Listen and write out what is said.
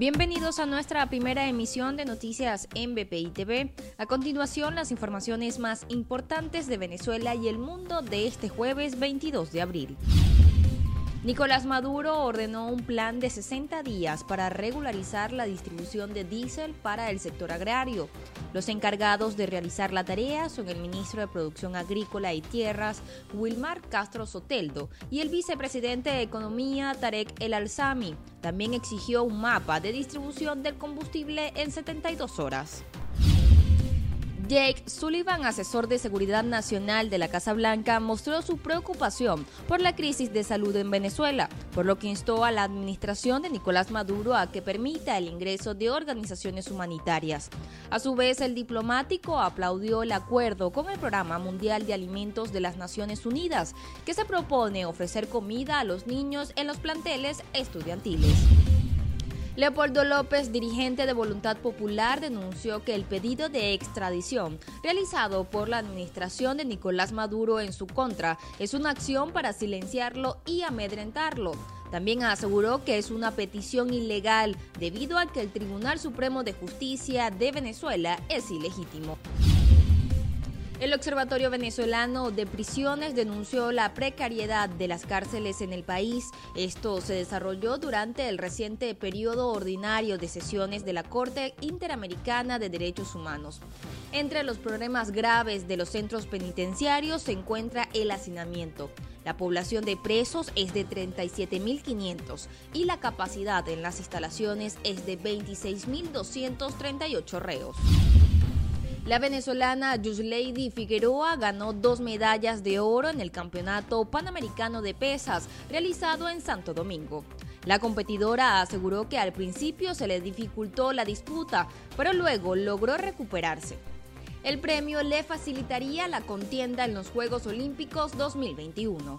Bienvenidos a nuestra primera emisión de noticias en BPI TV. A continuación, las informaciones más importantes de Venezuela y el mundo de este jueves 22 de abril. Nicolás Maduro ordenó un plan de 60 días para regularizar la distribución de diésel para el sector agrario. Los encargados de realizar la tarea son el ministro de Producción Agrícola y Tierras, Wilmar Castro Soteldo, y el vicepresidente de Economía, Tarek El Alzami. También exigió un mapa de distribución del combustible en 72 horas. Jake Sullivan, asesor de seguridad nacional de la Casa Blanca, mostró su preocupación por la crisis de salud en Venezuela, por lo que instó a la administración de Nicolás Maduro a que permita el ingreso de organizaciones humanitarias. A su vez, el diplomático aplaudió el acuerdo con el Programa Mundial de Alimentos de las Naciones Unidas, que se propone ofrecer comida a los niños en los planteles estudiantiles. Leopoldo López, dirigente de Voluntad Popular, denunció que el pedido de extradición realizado por la administración de Nicolás Maduro en su contra es una acción para silenciarlo y amedrentarlo. También aseguró que es una petición ilegal debido a que el Tribunal Supremo de Justicia de Venezuela es ilegítimo. El Observatorio Venezolano de Prisiones denunció la precariedad de las cárceles en el país. Esto se desarrolló durante el reciente periodo ordinario de sesiones de la Corte Interamericana de Derechos Humanos. Entre los problemas graves de los centros penitenciarios se encuentra el hacinamiento. La población de presos es de 37.500 y la capacidad en las instalaciones es de 26.238 reos. La venezolana Yuslady Figueroa ganó dos medallas de oro en el Campeonato Panamericano de Pesas realizado en Santo Domingo. La competidora aseguró que al principio se le dificultó la disputa, pero luego logró recuperarse. El premio le facilitaría la contienda en los Juegos Olímpicos 2021.